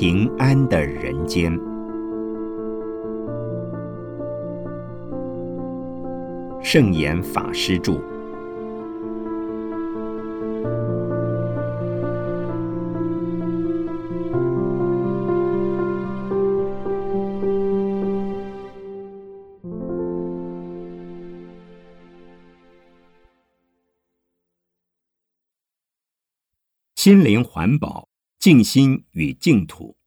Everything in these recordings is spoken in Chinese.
平安的人间。圣严法师著。心灵环保，静心与净土。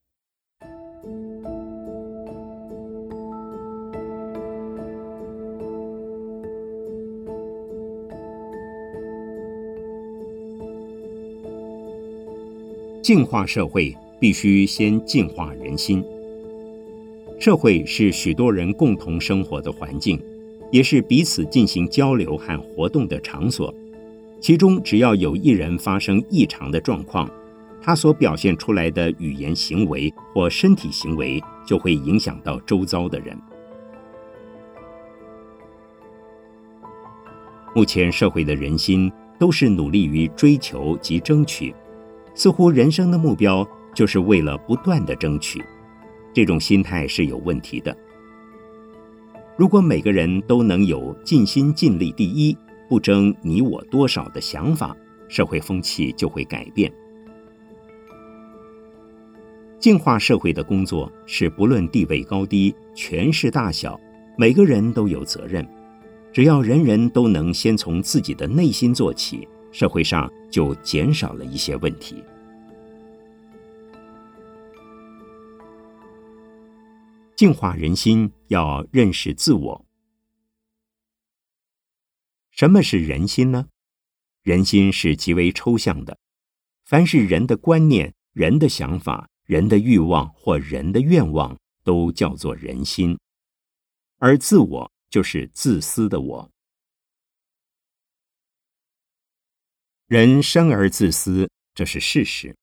净化社会，必须先净化人心。社会是许多人共同生活的环境，也是彼此进行交流和活动的场所。其中，只要有一人发生异常的状况，他所表现出来的语言行为或身体行为，就会影响到周遭的人。目前社会的人心都是努力于追求及争取，似乎人生的目标就是为了不断的争取，这种心态是有问题的。如果每个人都能有尽心尽力第一。不争你我多少的想法，社会风气就会改变。净化社会的工作是不论地位高低、权势大小，每个人都有责任。只要人人都能先从自己的内心做起，社会上就减少了一些问题。净化人心，要认识自我。什么是人心呢？人心是极为抽象的，凡是人的观念、人的想法、人的欲望或人的愿望，都叫做人心。而自我就是自私的我。人生而自私，这是事实。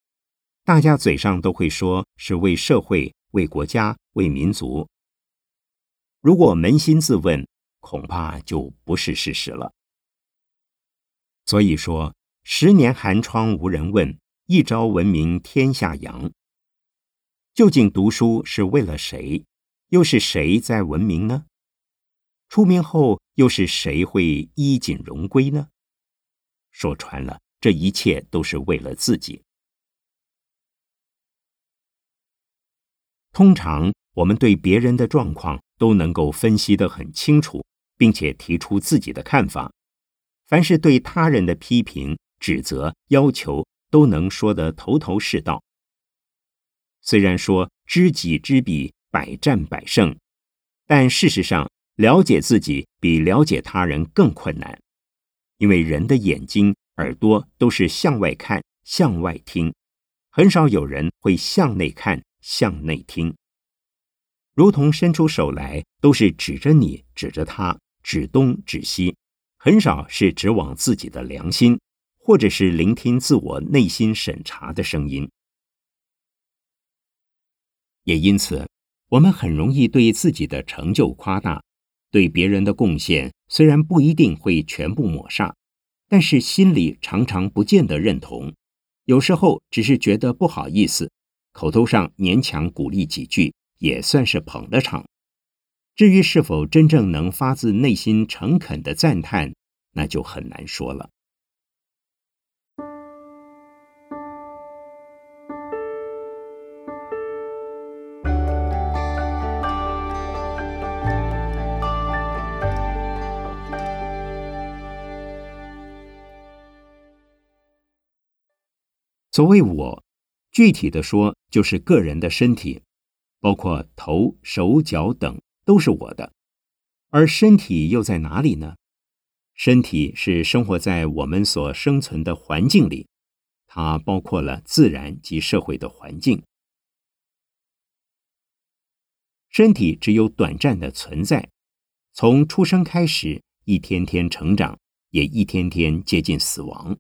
大家嘴上都会说是为社会、为国家、为民族。如果扪心自问，恐怕就不是事实了。所以说，十年寒窗无人问，一朝闻名天下扬。究竟读书是为了谁？又是谁在闻名呢？出名后，又是谁会衣锦荣归呢？说穿了，这一切都是为了自己。通常，我们对别人的状况都能够分析得很清楚，并且提出自己的看法。凡是对他人的批评、指责、要求，都能说得头头是道。虽然说知己知彼，百战百胜，但事实上，了解自己比了解他人更困难。因为人的眼睛、耳朵都是向外看、向外听，很少有人会向内看、向内听。如同伸出手来，都是指着你、指着他、指东指西。很少是指往自己的良心，或者是聆听自我内心审查的声音。也因此，我们很容易对自己的成就夸大，对别人的贡献虽然不一定会全部抹煞，但是心里常常不见得认同。有时候只是觉得不好意思，口头上勉强鼓励几句，也算是捧了场。至于是否真正能发自内心诚恳的赞叹，那就很难说了。所谓我，具体的说，就是个人的身体，包括头、手脚等。都是我的，而身体又在哪里呢？身体是生活在我们所生存的环境里，它包括了自然及社会的环境。身体只有短暂的存在，从出生开始，一天天成长，也一天天接近死亡。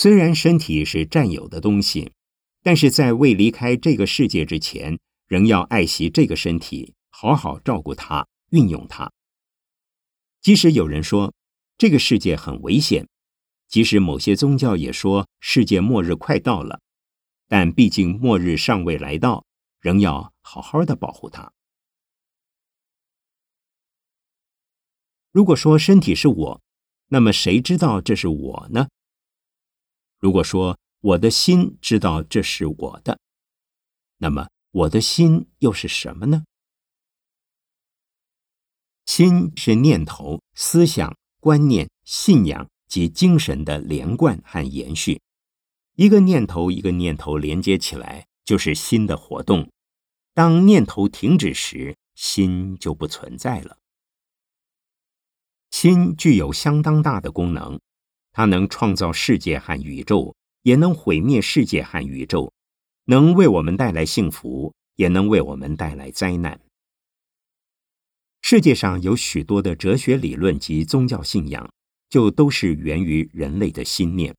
虽然身体是占有的东西，但是在未离开这个世界之前，仍要爱惜这个身体。好好照顾它，运用它。即使有人说这个世界很危险，即使某些宗教也说世界末日快到了，但毕竟末日尚未来到，仍要好好的保护它。如果说身体是我，那么谁知道这是我呢？如果说我的心知道这是我的，那么我的心又是什么呢？心是念头、思想、观念、信仰及精神的连贯和延续。一个念头一个念头连接起来，就是心的活动。当念头停止时，心就不存在了。心具有相当大的功能，它能创造世界和宇宙，也能毁灭世界和宇宙；能为我们带来幸福，也能为我们带来灾难。世界上有许多的哲学理论及宗教信仰，就都是源于人类的心念。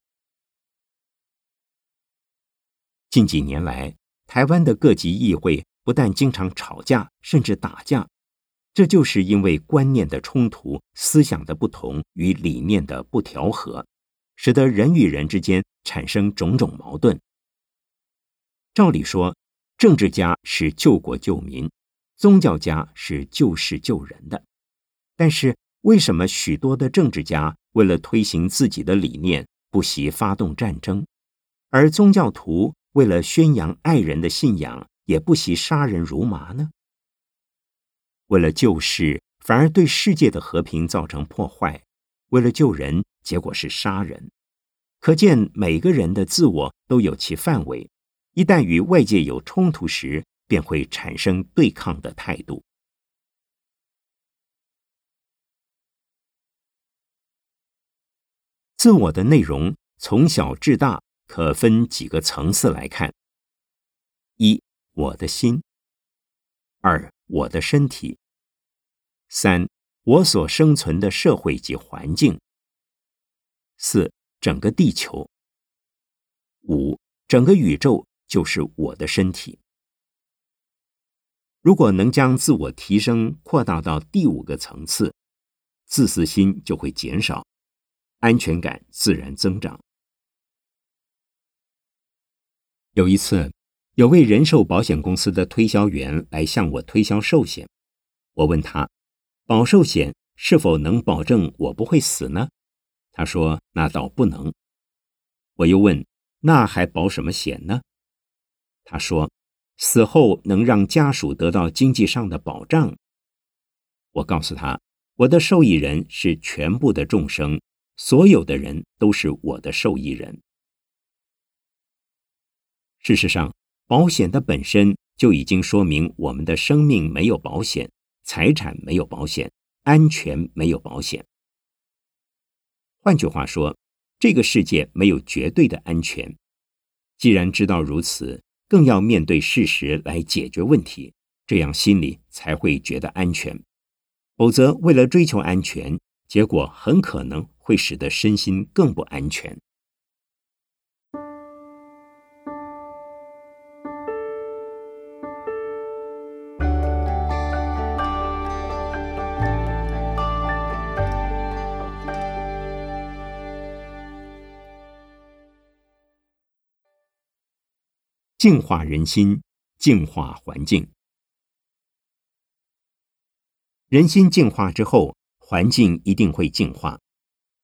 近几年来，台湾的各级议会不但经常吵架，甚至打架，这就是因为观念的冲突、思想的不同与理念的不调和，使得人与人之间产生种种矛盾。照理说，政治家是救国救民。宗教家是救世救人的，但是为什么许多的政治家为了推行自己的理念，不惜发动战争，而宗教徒为了宣扬爱人的信仰，也不惜杀人如麻呢？为了救世，反而对世界的和平造成破坏；为了救人，结果是杀人。可见每个人的自我都有其范围，一旦与外界有冲突时，便会产生对抗的态度。自我的内容从小至大可分几个层次来看：一、我的心；二、我的身体；三、我所生存的社会及环境；四、整个地球；五、整个宇宙就是我的身体。如果能将自我提升扩大到第五个层次，自私心就会减少，安全感自然增长。有一次，有位人寿保险公司的推销员来向我推销寿险，我问他，保寿险是否能保证我不会死呢？他说那倒不能。我又问，那还保什么险呢？他说。死后能让家属得到经济上的保障。我告诉他，我的受益人是全部的众生，所有的人都是我的受益人。事实上，保险的本身就已经说明我们的生命没有保险，财产没有保险，安全没有保险。换句话说，这个世界没有绝对的安全。既然知道如此。更要面对事实来解决问题，这样心里才会觉得安全。否则，为了追求安全，结果很可能会使得身心更不安全。净化人心，净化环境。人心净化之后，环境一定会净化。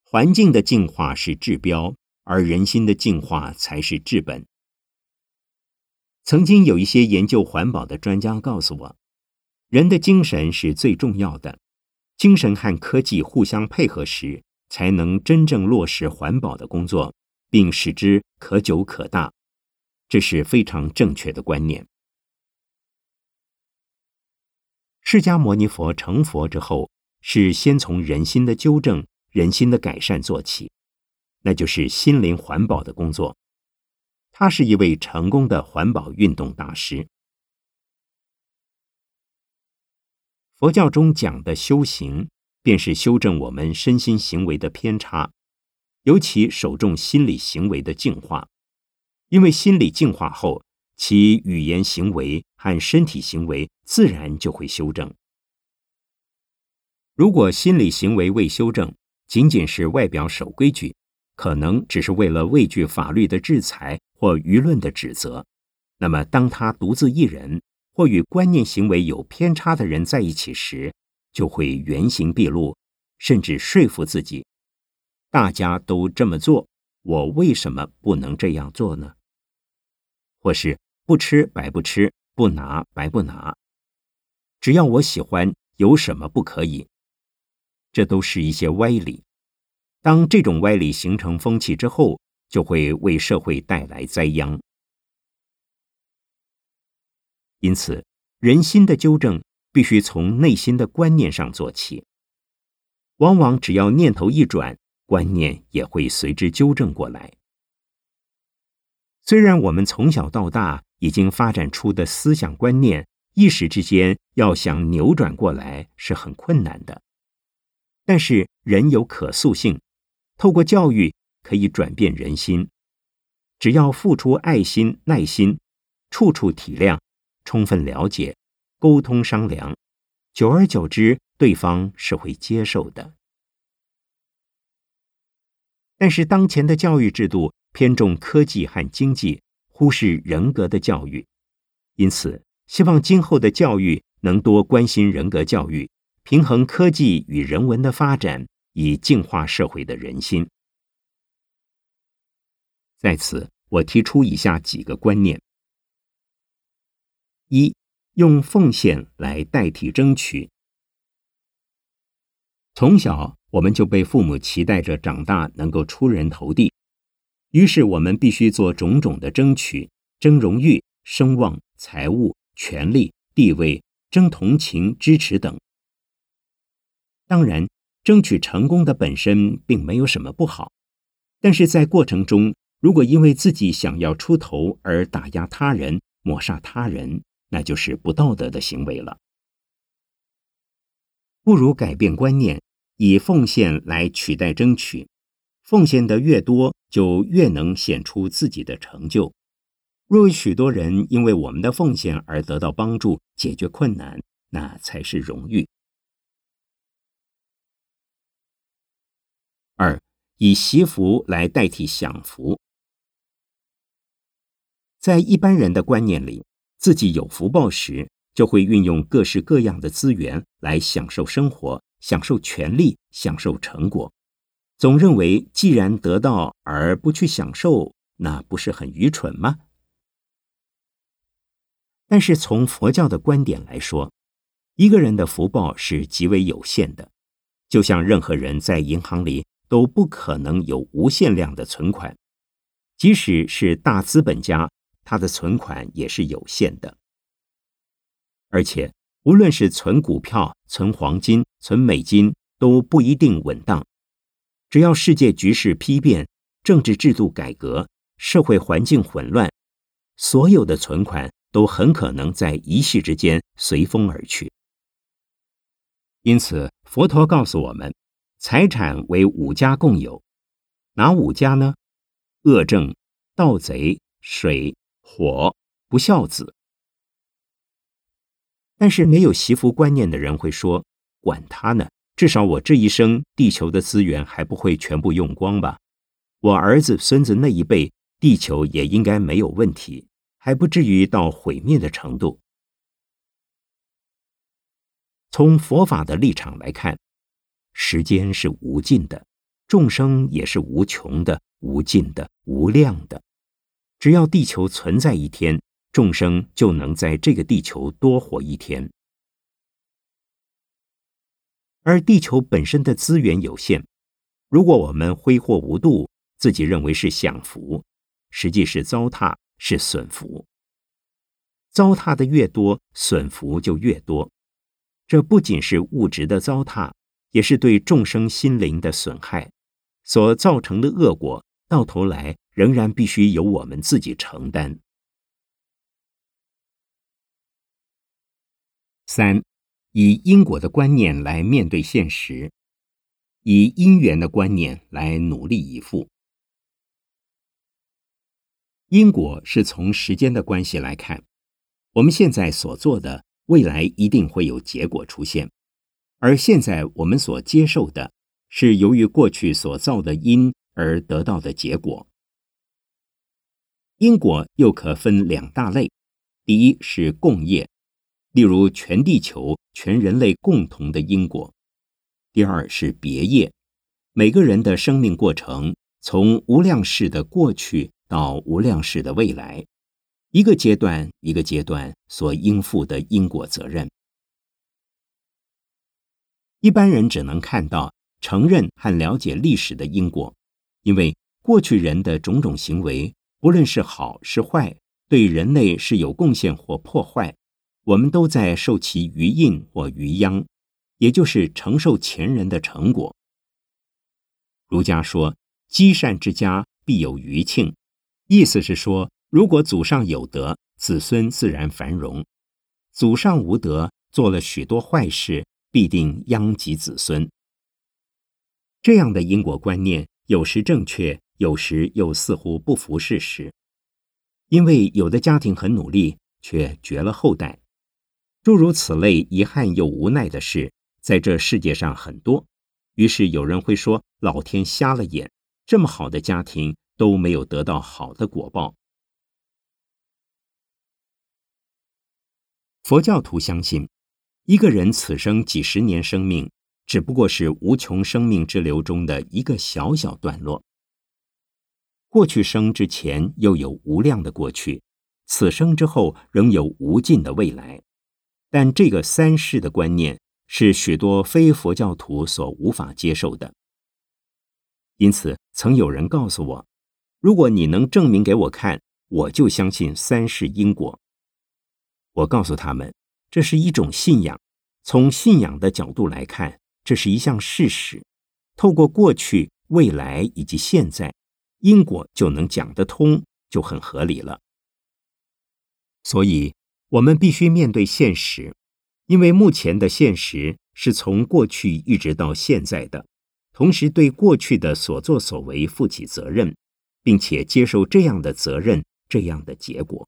环境的净化是治标，而人心的净化才是治本。曾经有一些研究环保的专家告诉我，人的精神是最重要的，精神和科技互相配合时，才能真正落实环保的工作，并使之可久可大。这是非常正确的观念。释迦牟尼佛成佛之后，是先从人心的纠正、人心的改善做起，那就是心灵环保的工作。他是一位成功的环保运动大师。佛教中讲的修行，便是修正我们身心行为的偏差，尤其首重心理行为的净化。因为心理净化后，其语言行为和身体行为自然就会修正。如果心理行为未修正，仅仅是外表守规矩，可能只是为了畏惧法律的制裁或舆论的指责，那么当他独自一人或与观念行为有偏差的人在一起时，就会原形毕露，甚至说服自己：大家都这么做，我为什么不能这样做呢？或是不吃白不吃，不拿白不拿，只要我喜欢，有什么不可以？这都是一些歪理。当这种歪理形成风气之后，就会为社会带来灾殃。因此，人心的纠正。必须从内心的观念上做起。往往只要念头一转，观念也会随之纠正过来。虽然我们从小到大已经发展出的思想观念，一时之间要想扭转过来是很困难的，但是人有可塑性，透过教育可以转变人心。只要付出爱心、耐心，处处体谅，充分了解。沟通商量，久而久之，对方是会接受的。但是当前的教育制度偏重科技和经济，忽视人格的教育，因此希望今后的教育能多关心人格教育，平衡科技与人文的发展，以净化社会的人心。在此，我提出以下几个观念：一。用奉献来代替争取。从小我们就被父母期待着长大能够出人头地，于是我们必须做种种的争取，争荣誉、声望、财物、权力、地位，争同情、支持等。当然，争取成功的本身并没有什么不好，但是在过程中，如果因为自己想要出头而打压他人、抹杀他人，那就是不道德的行为了。不如改变观念，以奉献来取代争取。奉献的越多，就越能显出自己的成就。若有许多人因为我们的奉献而得到帮助、解决困难，那才是荣誉。二，以习福来代替享福。在一般人的观念里。自己有福报时，就会运用各式各样的资源来享受生活、享受权利、享受成果。总认为，既然得到而不去享受，那不是很愚蠢吗？但是从佛教的观点来说，一个人的福报是极为有限的，就像任何人在银行里都不可能有无限量的存款，即使是大资本家。他的存款也是有限的，而且无论是存股票、存黄金、存美金，都不一定稳当。只要世界局势批变、政治制度改革、社会环境混乱，所有的存款都很可能在一夕之间随风而去。因此，佛陀告诉我们，财产为五家共有，哪五家呢？恶政、盗贼、水。火不孝子，但是没有媳妇观念的人会说：“管他呢，至少我这一生地球的资源还不会全部用光吧？我儿子孙子那一辈，地球也应该没有问题，还不至于到毁灭的程度。”从佛法的立场来看，时间是无尽的，众生也是无穷的、无尽的、无量的。只要地球存在一天，众生就能在这个地球多活一天。而地球本身的资源有限，如果我们挥霍无度，自己认为是享福，实际是糟蹋，是损福。糟蹋的越多，损福就越多。这不仅是物质的糟蹋，也是对众生心灵的损害，所造成的恶果，到头来。仍然必须由我们自己承担。三，以因果的观念来面对现实，以因缘的观念来努力以赴。因果是从时间的关系来看，我们现在所做的，未来一定会有结果出现；而现在我们所接受的，是由于过去所造的因。而得到的结果。因果又可分两大类，第一是共业，例如全地球、全人类共同的因果；第二是别业，每个人的生命过程从无量世的过去到无量世的未来，一个阶段一个阶段所应负的因果责任。一般人只能看到、承认和了解历史的因果，因为过去人的种种行为，不论是好是坏，对人类是有贡献或破坏，我们都在受其余荫或余殃，也就是承受前人的成果。儒家说：“积善之家必有余庆”，意思是说，如果祖上有德，子孙自然繁荣；祖上无德，做了许多坏事。必定殃及子孙。这样的因果观念有时正确，有时又似乎不符事实。因为有的家庭很努力，却绝了后代。诸如此类遗憾又无奈的事，在这世界上很多。于是有人会说：“老天瞎了眼，这么好的家庭都没有得到好的果报。”佛教徒相信。一个人此生几十年生命，只不过是无穷生命之流中的一个小小段落。过去生之前又有无量的过去，此生之后仍有无尽的未来。但这个三世的观念是许多非佛教徒所无法接受的。因此，曾有人告诉我：“如果你能证明给我看，我就相信三世因果。”我告诉他们。这是一种信仰，从信仰的角度来看，这是一项事实。透过过去、未来以及现在，因果就能讲得通，就很合理了。所以，我们必须面对现实，因为目前的现实是从过去一直到现在的，同时对过去的所作所为负起责任，并且接受这样的责任，这样的结果。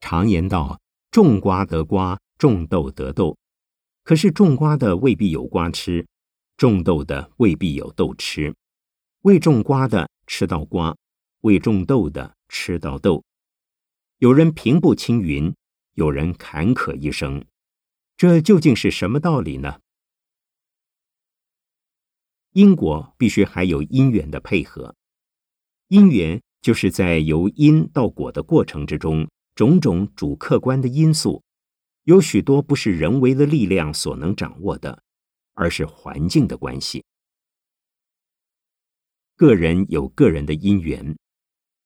常言道：“种瓜得瓜，种豆得豆。”可是种瓜的未必有瓜吃，种豆的未必有豆吃。未种瓜的吃到瓜，未种豆的吃到豆。有人平步青云，有人坎坷一生。这究竟是什么道理呢？因果必须还有因缘的配合，因缘就是在由因到果的过程之中。种种主客观的因素，有许多不是人为的力量所能掌握的，而是环境的关系。个人有个人的因缘，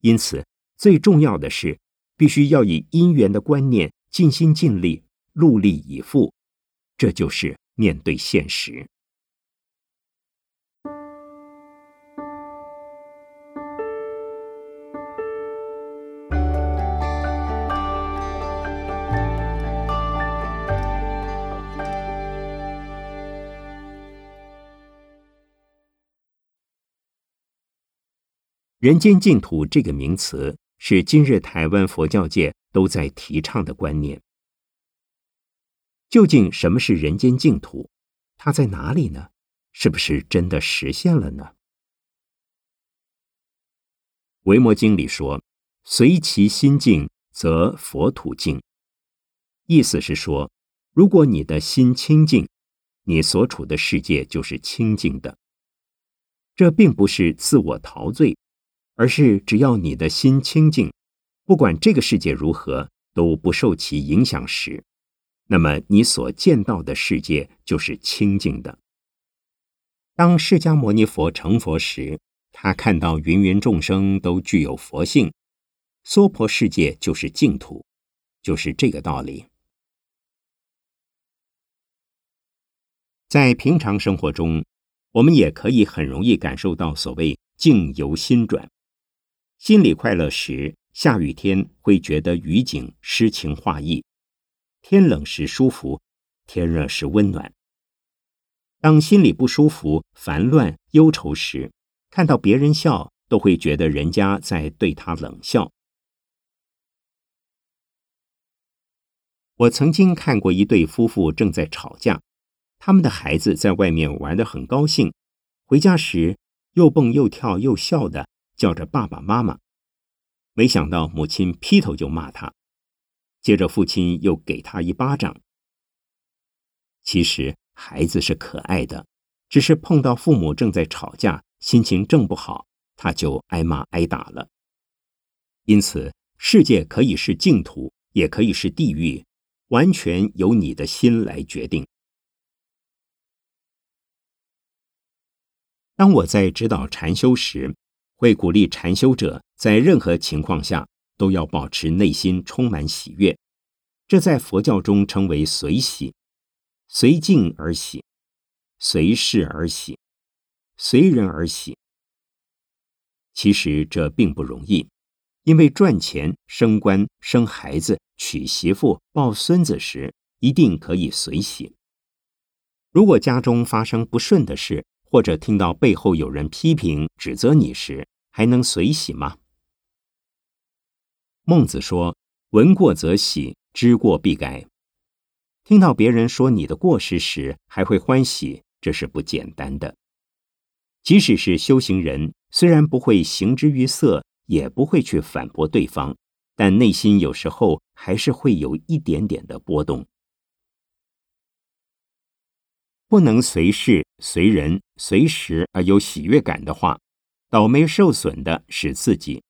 因此最重要的是，必须要以因缘的观念，尽心尽力，戮力以赴。这就是面对现实。人间净土这个名词是今日台湾佛教界都在提倡的观念。究竟什么是人间净土？它在哪里呢？是不是真的实现了呢？维摩经里说：“随其心净，则佛土净。”意思是说，如果你的心清净，你所处的世界就是清净的。这并不是自我陶醉。而是只要你的心清净，不管这个世界如何都不受其影响时，那么你所见到的世界就是清净的。当释迦牟尼佛成佛时，他看到芸芸众生都具有佛性，娑婆世界就是净土，就是这个道理。在平常生活中，我们也可以很容易感受到所谓“境由心转”。心里快乐时，下雨天会觉得雨景诗情画意；天冷时舒服，天热时温暖。当心里不舒服、烦乱、忧愁时，看到别人笑，都会觉得人家在对他冷笑。我曾经看过一对夫妇正在吵架，他们的孩子在外面玩得很高兴，回家时又蹦又跳又笑的叫着爸爸妈妈。没想到母亲劈头就骂他，接着父亲又给他一巴掌。其实孩子是可爱的，只是碰到父母正在吵架，心情正不好，他就挨骂挨打了。因此，世界可以是净土，也可以是地狱，完全由你的心来决定。当我在指导禅修时，会鼓励禅修者在任何情况下都要保持内心充满喜悦，这在佛教中称为随喜，随境而喜，随事而喜，随人而喜。其实这并不容易，因为赚钱、升官、生孩子、娶媳妇、抱孙子时，一定可以随喜。如果家中发生不顺的事，或者听到背后有人批评指责你时，还能随喜吗？孟子说：“闻过则喜，知过必改。”听到别人说你的过失时，还会欢喜，这是不简单的。即使是修行人，虽然不会形之于色，也不会去反驳对方，但内心有时候还是会有一点点的波动。不能随事、随人、随时而有喜悦感的话，倒霉受损的是自己，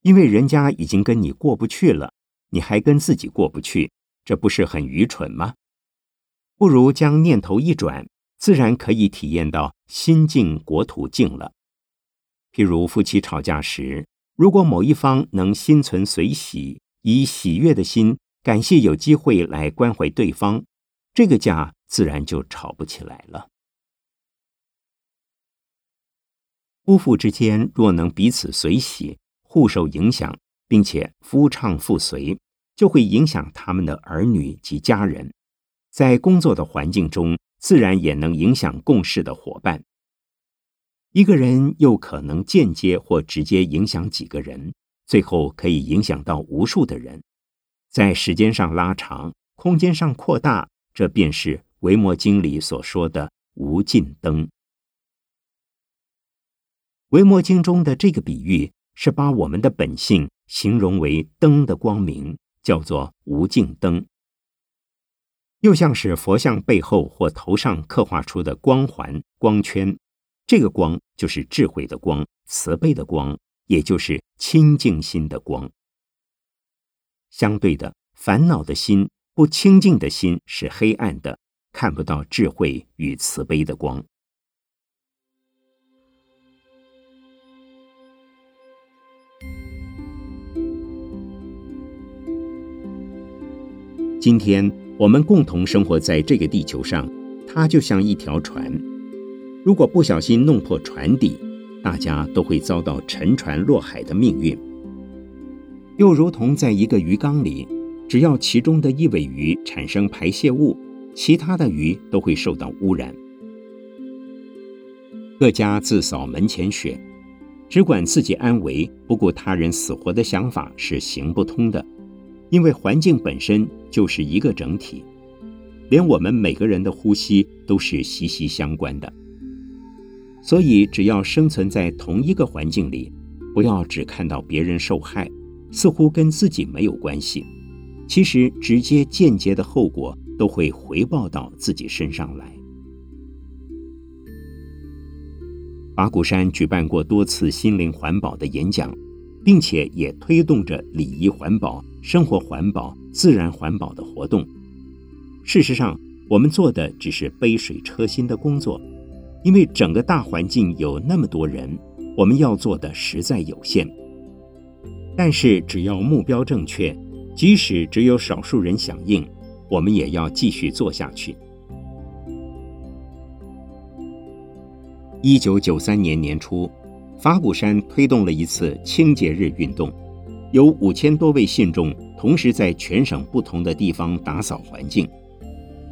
因为人家已经跟你过不去了，你还跟自己过不去，这不是很愚蠢吗？不如将念头一转，自然可以体验到心静国土静了。譬如夫妻吵架时，如果某一方能心存随喜，以喜悦的心感谢有机会来关怀对方，这个家。自然就吵不起来了。夫妇之间若能彼此随喜、互受影响，并且夫唱妇随，就会影响他们的儿女及家人。在工作的环境中，自然也能影响共事的伙伴。一个人又可能间接或直接影响几个人，最后可以影响到无数的人。在时间上拉长，空间上扩大，这便是。《维摩经》里所说的“无尽灯”，《维摩经》中的这个比喻是把我们的本性形容为灯的光明，叫做无尽灯。又像是佛像背后或头上刻画出的光环、光圈，这个光就是智慧的光、慈悲的光，也就是清净心的光。相对的，烦恼的心、不清净的心是黑暗的。看不到智慧与慈悲的光。今天我们共同生活在这个地球上，它就像一条船。如果不小心弄破船底，大家都会遭到沉船落海的命运。又如同在一个鱼缸里，只要其中的一尾鱼产生排泄物。其他的鱼都会受到污染。各家自扫门前雪，只管自己安危，不顾他人死活的想法是行不通的。因为环境本身就是一个整体，连我们每个人的呼吸都是息息相关的。所以，只要生存在同一个环境里，不要只看到别人受害，似乎跟自己没有关系。其实，直接、间接的后果。都会回报到自己身上来。法鼓山举办过多次心灵环保的演讲，并且也推动着礼仪环保、生活环保、自然环保的活动。事实上，我们做的只是杯水车薪的工作，因为整个大环境有那么多人，我们要做的实在有限。但是，只要目标正确，即使只有少数人响应。我们也要继续做下去。一九九三年年初，法鼓山推动了一次清洁日运动，有五千多位信众同时在全省不同的地方打扫环境。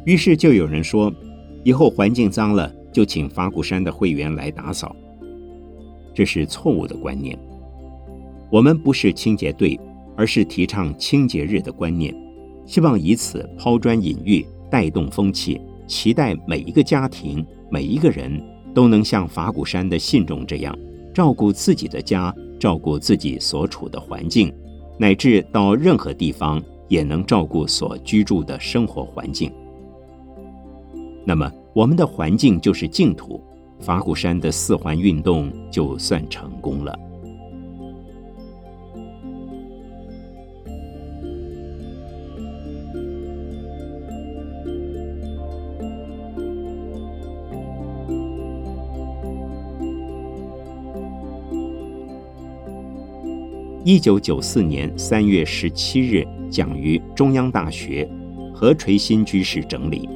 于是就有人说，以后环境脏了，就请法鼓山的会员来打扫。这是错误的观念。我们不是清洁队，而是提倡清洁日的观念。希望以此抛砖引玉，带动风气，期待每一个家庭、每一个人都能像法鼓山的信众这样，照顾自己的家，照顾自己所处的环境，乃至到任何地方也能照顾所居住的生活环境。那么，我们的环境就是净土，法鼓山的四环运动就算成功了。一九九四年三月十七日，讲于中央大学，何垂新居士整理。